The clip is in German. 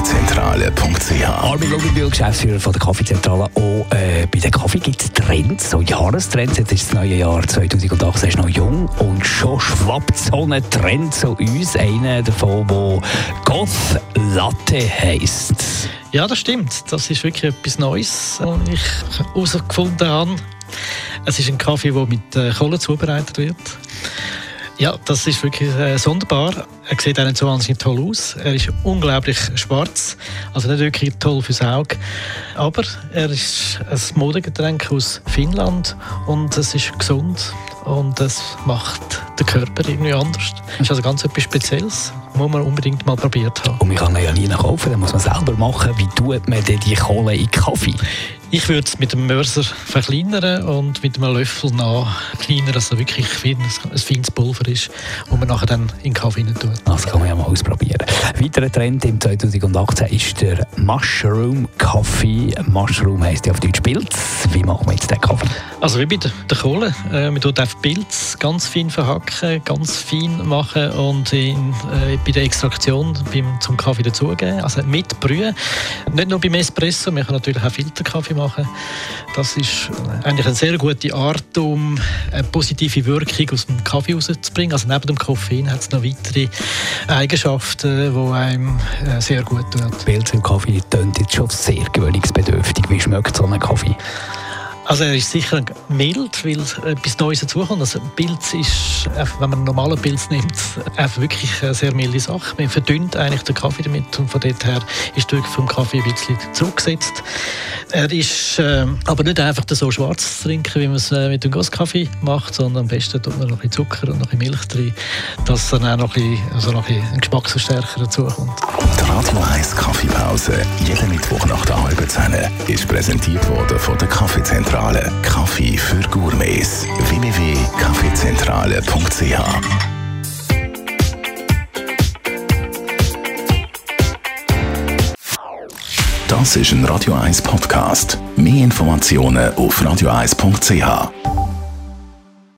www.kaffeezentrale.ch Armin Luginbühl, Geschäftsführer von der Kaffeezentrale. Auch äh, bei der Kaffee gibt es Trends, so Jahrestrends. Jetzt ist das neue Jahr 2018 ist noch jung und schon schwappt so ein Trend zu uns. Einer davon, der Goth Latte heisst. Ja, das stimmt. Das ist wirklich etwas Neues, was ich herausgefunden habe. Es ist ein Kaffee, der mit äh, Kohle zubereitet wird. Ja, das ist wirklich äh, sonderbar. Er sieht auch nicht so wahnsinnig toll aus. Er ist unglaublich schwarz, also nicht wirklich toll fürs Auge. Aber er ist ein Modegetränk aus Finnland und es ist gesund und es macht den Körper irgendwie anders. Es ist also ganz etwas Spezielles, muss man unbedingt mal probiert haben. Und man kann ihn ja nie kaufen, dann muss man selber machen. Wie tut man denn die Kohle in Kaffee? Ich würde es mit dem Mörser verkleinern und mit einem Löffel nachkleinern, dass es wirklich wie ein, ein feines Pulver ist, und man nachher dann in den Kaffee rein tut. Das kann man ja mal ausprobieren. Weiterer Trend im 2018 ist der Mushroom Kaffee. Mushroom heisst ja auf Deutsch Pilz. Wie machen wir jetzt den Kaffee? Also wie bei der, der Kohle. Äh, man tut einfach Pilz ganz fein verhacken, ganz fein machen und in, äh, bei der Extraktion beim, zum Kaffee dazugeben. Also mit Brühe. Nicht nur beim Espresso, man kann natürlich auch Filterkaffee machen. Das ist eigentlich eine sehr gute Art, um eine positive Wirkung aus dem Kaffee rauszubringen. Also neben dem Koffein hat es noch weitere Eigenschaften, die einem äh, sehr gut tun. Pilz im Kaffee tönt jetzt schon sehr gewöhnungsbedürftig. Wie schmeckt so ein Kaffee? Also er ist sicher mild, weil etwas Neues dazukommt. Also Pilz ist, wenn man einen normalen Pilz nimmt, einfach wirklich eine sehr milde Sache. Man verdünnt eigentlich den Kaffee damit und von dort her ist der vom Kaffee ein bisschen zurückgesetzt. Er ist äh, aber nicht einfach so schwarz zu trinken, wie man es äh, mit dem Gosskaffee macht, sondern am besten tut man noch ein Zucker und noch ein Milch drin, dass dann auch noch ein, also noch ein, Geschmacksverstärker dazukommt. Die Radio 1 Kaffeepause, jeden Mittwoch nach der halben Zehn, ist präsentiert worden von der Kaffeezentrale. Kaffee für Gourmets. www.kaffeezentrale.ch Das ist ein Radio 1 Podcast. Mehr Informationen auf radio1.ch.